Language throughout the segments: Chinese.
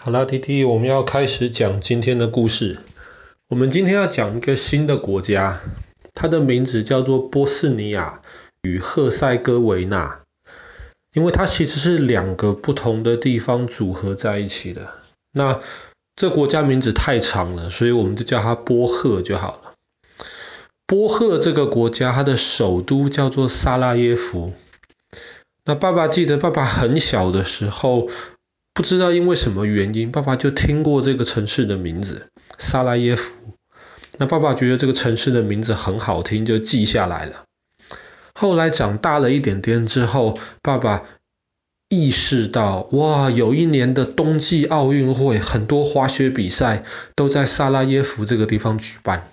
好啦，弟弟，我们要开始讲今天的故事。我们今天要讲一个新的国家，它的名字叫做波斯尼亚与赫塞哥维纳，因为它其实是两个不同的地方组合在一起的。那这国家名字太长了，所以我们就叫它波赫就好了。波赫这个国家，它的首都叫做萨拉耶夫。那爸爸记得，爸爸很小的时候。不知道因为什么原因，爸爸就听过这个城市的名字萨拉耶夫。那爸爸觉得这个城市的名字很好听，就记下来了。后来长大了一点点之后，爸爸意识到，哇，有一年的冬季奥运会，很多滑雪比赛都在萨拉耶夫这个地方举办。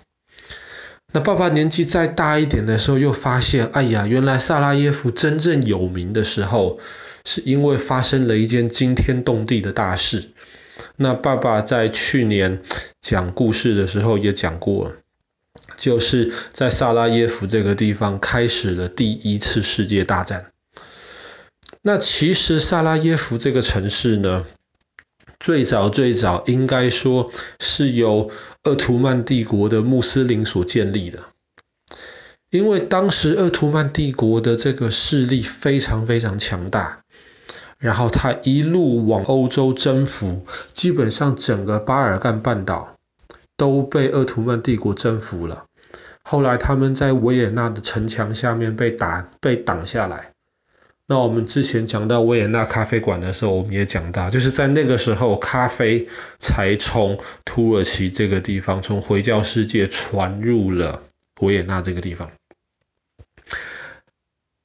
那爸爸年纪再大一点的时候，又发现，哎呀，原来萨拉耶夫真正有名的时候。是因为发生了一件惊天动地的大事。那爸爸在去年讲故事的时候也讲过，就是在萨拉耶夫这个地方开始了第一次世界大战。那其实萨拉耶夫这个城市呢，最早最早应该说是由鄂图曼帝国的穆斯林所建立的，因为当时鄂图曼帝国的这个势力非常非常强大。然后他一路往欧洲征服，基本上整个巴尔干半岛都被鄂图曼帝国征服了。后来他们在维也纳的城墙下面被打被挡下来。那我们之前讲到维也纳咖啡馆的时候，我们也讲到，就是在那个时候，咖啡才从土耳其这个地方，从回教世界传入了维也纳这个地方。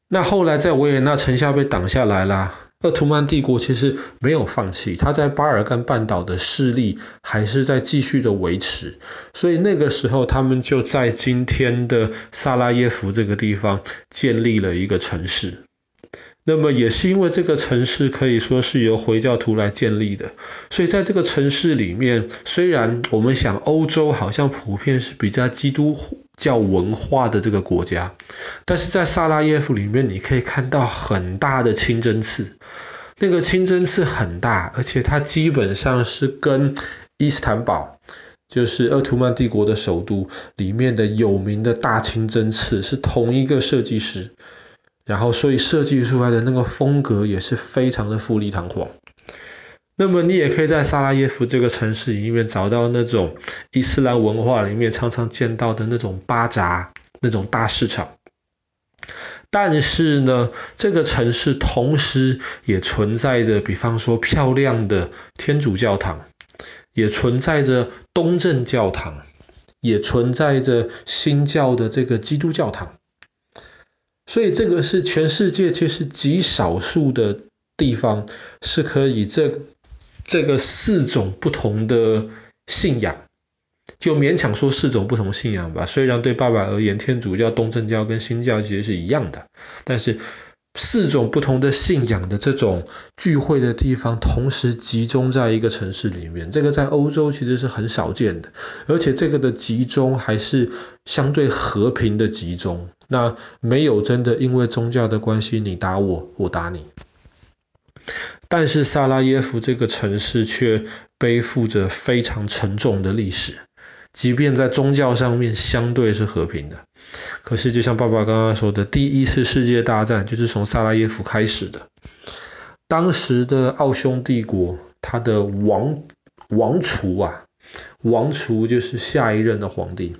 那后来在维也纳城下被挡下来了。鄂图曼帝国其实没有放弃，他在巴尔干半岛的势力还是在继续的维持，所以那个时候他们就在今天的萨拉耶夫这个地方建立了一个城市。那么也是因为这个城市可以说是由回教徒来建立的，所以在这个城市里面，虽然我们想欧洲好像普遍是比较基督叫文化的这个国家，但是在萨拉耶夫里面，你可以看到很大的清真寺，那个清真寺很大，而且它基本上是跟伊斯坦堡，就是鄂图曼帝国的首都里面的有名的大清真寺是同一个设计师。然后，所以设计出来的那个风格也是非常的富丽堂皇。那么，你也可以在萨拉耶夫这个城市里面找到那种伊斯兰文化里面常常见到的那种巴扎那种大市场。但是呢，这个城市同时也存在着，比方说漂亮的天主教堂，也存在着东正教堂，也存在着新教的这个基督教堂。所以这个是全世界其实极少数的地方是可以这这个四种不同的信仰，就勉强说四种不同信仰吧。虽然对爸爸而言，天主教、东正教跟新教其实是一样的，但是。四种不同的信仰的这种聚会的地方，同时集中在一个城市里面，这个在欧洲其实是很少见的，而且这个的集中还是相对和平的集中，那没有真的因为宗教的关系你打我，我打你。但是萨拉耶夫这个城市却背负着非常沉重的历史，即便在宗教上面相对是和平的。可是，就像爸爸刚刚说的，第一次世界大战就是从萨拉耶夫开始的。当时的奥匈帝国，他的王王储啊，王储就是下一任的皇帝。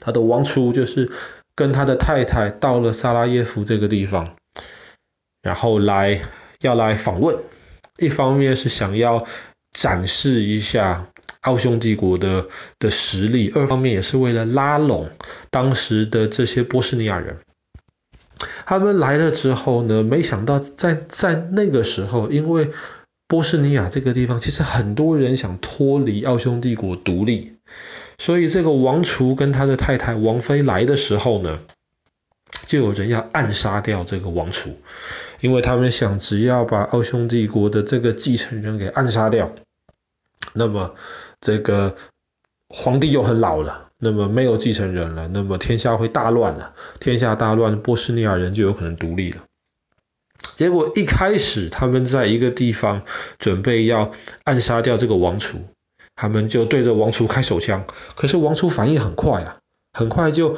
他的王储就是跟他的太太到了萨拉耶夫这个地方，然后来要来访问，一方面是想要展示一下。奥匈帝国的的实力，二方面也是为了拉拢当时的这些波斯尼亚人。他们来了之后呢，没想到在在那个时候，因为波斯尼亚这个地方，其实很多人想脱离奥匈帝国独立，所以这个王储跟他的太太王妃来的时候呢，就有人要暗杀掉这个王储，因为他们想只要把奥匈帝国的这个继承人给暗杀掉，那么。这个皇帝又很老了，那么没有继承人了，那么天下会大乱了。天下大乱，波斯尼亚人就有可能独立了。结果一开始他们在一个地方准备要暗杀掉这个王储，他们就对着王储开手枪，可是王储反应很快啊，很快就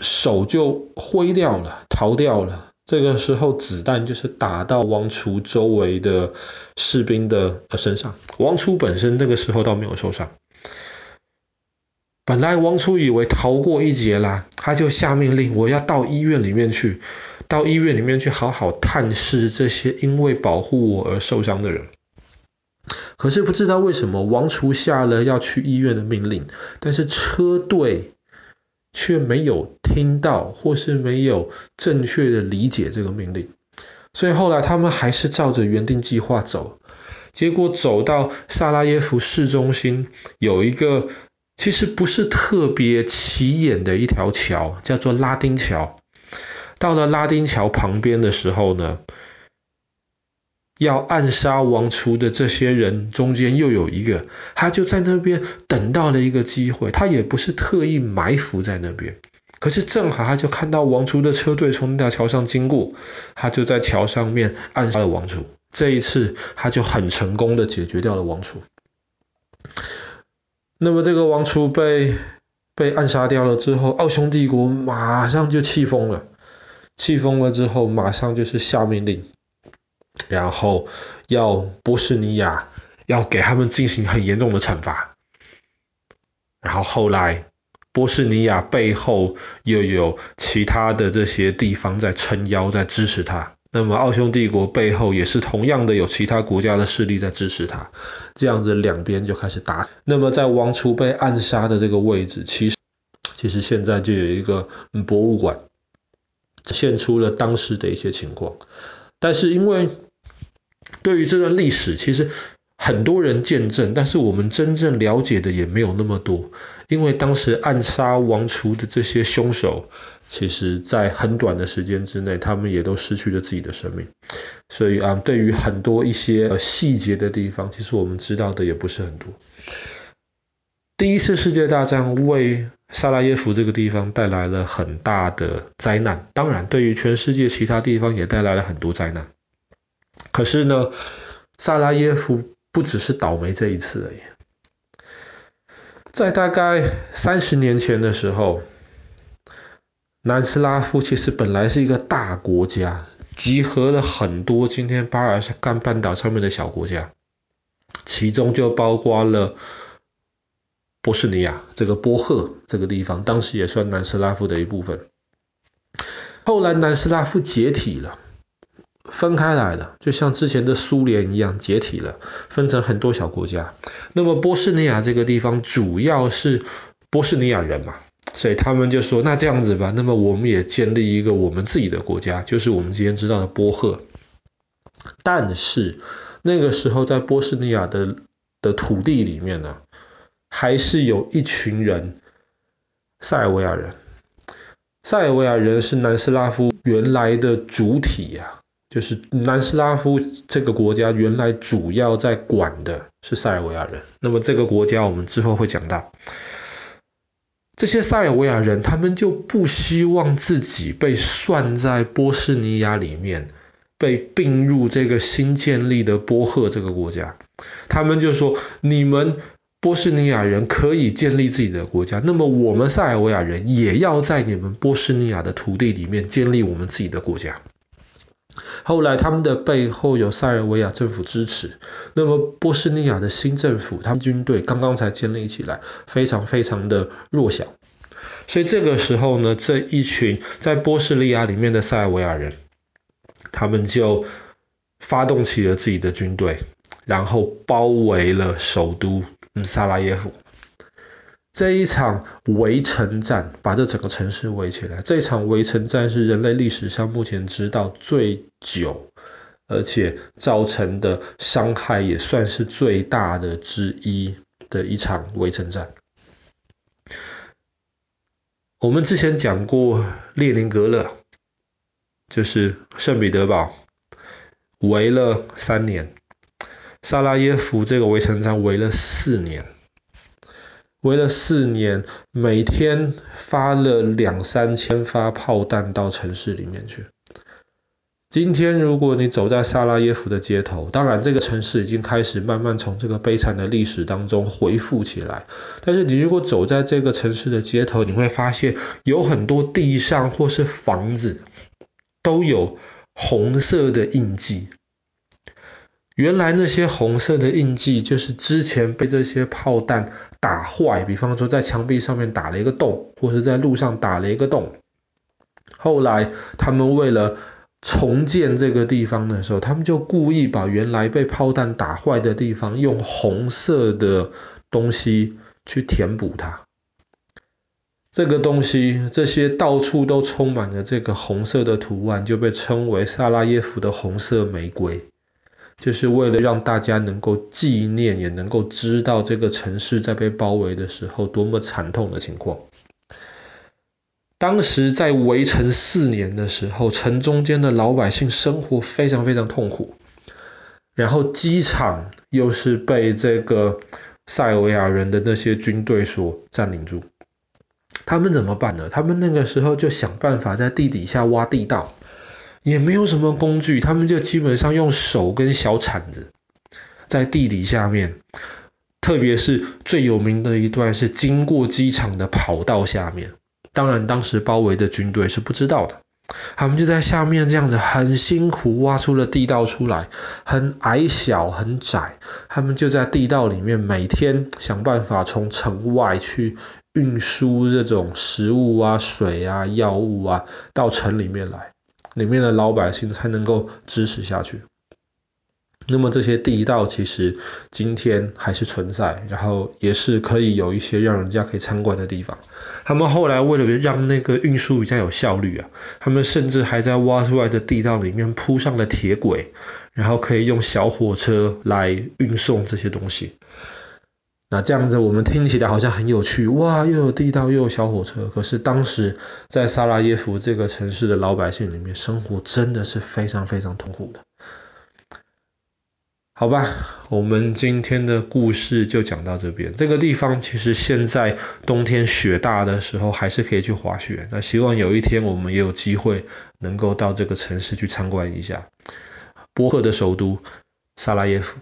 手就挥掉了，逃掉了。这个时候子弹就是打到王储周围的士兵的身上，王储本身那个时候倒没有受伤。本来王储以为逃过一劫啦，他就下命令，我要到医院里面去，到医院里面去好好探视这些因为保护我而受伤的人。可是不知道为什么，王储下了要去医院的命令，但是车队却没有听到，或是没有正确的理解这个命令，所以后来他们还是照着原定计划走，结果走到萨拉耶夫市中心，有一个。其实不是特别起眼的一条桥，叫做拉丁桥。到了拉丁桥旁边的时候呢，要暗杀王储的这些人中间又有一个，他就在那边等到了一个机会。他也不是特意埋伏在那边，可是正好他就看到王储的车队从那条桥上经过，他就在桥上面暗杀了王储。这一次他就很成功的解决掉了王储。那么这个王储被被暗杀掉了之后，奥匈帝国马上就气疯了，气疯了之后马上就是下命令，然后要波士尼亚要给他们进行很严重的惩罚，然后后来波士尼亚背后又有其他的这些地方在撑腰在支持他。那么奥匈帝国背后也是同样的有其他国家的势力在支持他，这样子两边就开始打。那么在王储被暗杀的这个位置，其实其实现在就有一个博物馆，现出了当时的一些情况。但是因为对于这段历史，其实很多人见证，但是我们真正了解的也没有那么多，因为当时暗杀王储的这些凶手。其实，在很短的时间之内，他们也都失去了自己的生命。所以啊，对于很多一些细节的地方，其实我们知道的也不是很多。第一次世界大战为萨拉耶夫这个地方带来了很大的灾难，当然，对于全世界其他地方也带来了很多灾难。可是呢，萨拉耶夫不只是倒霉这一次而已。在大概三十年前的时候。南斯拉夫其实本来是一个大国家，集合了很多今天巴尔干半岛上面的小国家，其中就包括了波士尼亚这个波赫这个地方，当时也算南斯拉夫的一部分。后来南斯拉夫解体了，分开来了，就像之前的苏联一样解体了，分成很多小国家。那么波士尼亚这个地方主要是波士尼亚人嘛。所以他们就说，那这样子吧，那么我们也建立一个我们自己的国家，就是我们今天知道的波赫。但是那个时候在波士尼亚的的土地里面呢，还是有一群人，塞尔维亚人。塞尔维亚人是南斯拉夫原来的主体呀，就是南斯拉夫这个国家原来主要在管的是塞尔维亚人。那么这个国家我们之后会讲到。这些塞尔维亚人，他们就不希望自己被算在波士尼亚里面，被并入这个新建立的波赫这个国家。他们就说：你们波士尼亚人可以建立自己的国家，那么我们塞尔维亚人也要在你们波士尼亚的土地里面建立我们自己的国家。后来他们的背后有塞尔维亚政府支持，那么波士尼亚的新政府，他们军队刚刚才建立起来，非常非常的弱小，所以这个时候呢，这一群在波士尼亚里面的塞尔维亚人，他们就发动起了自己的军队，然后包围了首都萨拉耶夫。这一场围城战把这整个城市围起来。这一场围城战是人类历史上目前知道最久，而且造成的伤害也算是最大的之一的一场围城战。我们之前讲过列宁格勒，就是圣彼得堡，围了三年；萨拉耶夫这个围城战围了四年。围了四年，每天发了两三千发炮弹到城市里面去。今天如果你走在萨拉耶夫的街头，当然这个城市已经开始慢慢从这个悲惨的历史当中恢复起来。但是你如果走在这个城市的街头，你会发现有很多地上或是房子都有红色的印记。原来那些红色的印记就是之前被这些炮弹打坏，比方说在墙壁上面打了一个洞，或是在路上打了一个洞。后来他们为了重建这个地方的时候，他们就故意把原来被炮弹打坏的地方用红色的东西去填补它。这个东西，这些到处都充满了这个红色的图案，就被称为萨拉耶夫的红色玫瑰，就是为了让大家能够纪念，也能够知道这个城市在被包围的时候多么惨痛的情况。当时在围城四年的时候，城中间的老百姓生活非常非常痛苦。然后机场又是被这个塞尔维亚人的那些军队所占领住。他们怎么办呢？他们那个时候就想办法在地底下挖地道，也没有什么工具，他们就基本上用手跟小铲子在地底下面，特别是最有名的一段是经过机场的跑道下面。当然，当时包围的军队是不知道的，他们就在下面这样子很辛苦挖出了地道出来，很矮小很窄，他们就在地道里面每天想办法从城外去运输这种食物啊、水啊、药物啊到城里面来，里面的老百姓才能够支持下去。那么这些地道其实今天还是存在，然后也是可以有一些让人家可以参观的地方。他们后来为了让那个运输比较有效率啊，他们甚至还在挖出来的地道里面铺上了铁轨，然后可以用小火车来运送这些东西。那这样子我们听起来好像很有趣，哇，又有地道又有小火车。可是当时在萨拉耶夫这个城市的老百姓里面，生活真的是非常非常痛苦的。好吧，我们今天的故事就讲到这边。这个地方其实现在冬天雪大的时候还是可以去滑雪。那希望有一天我们也有机会能够到这个城市去参观一下。波赫的首都萨拉耶夫。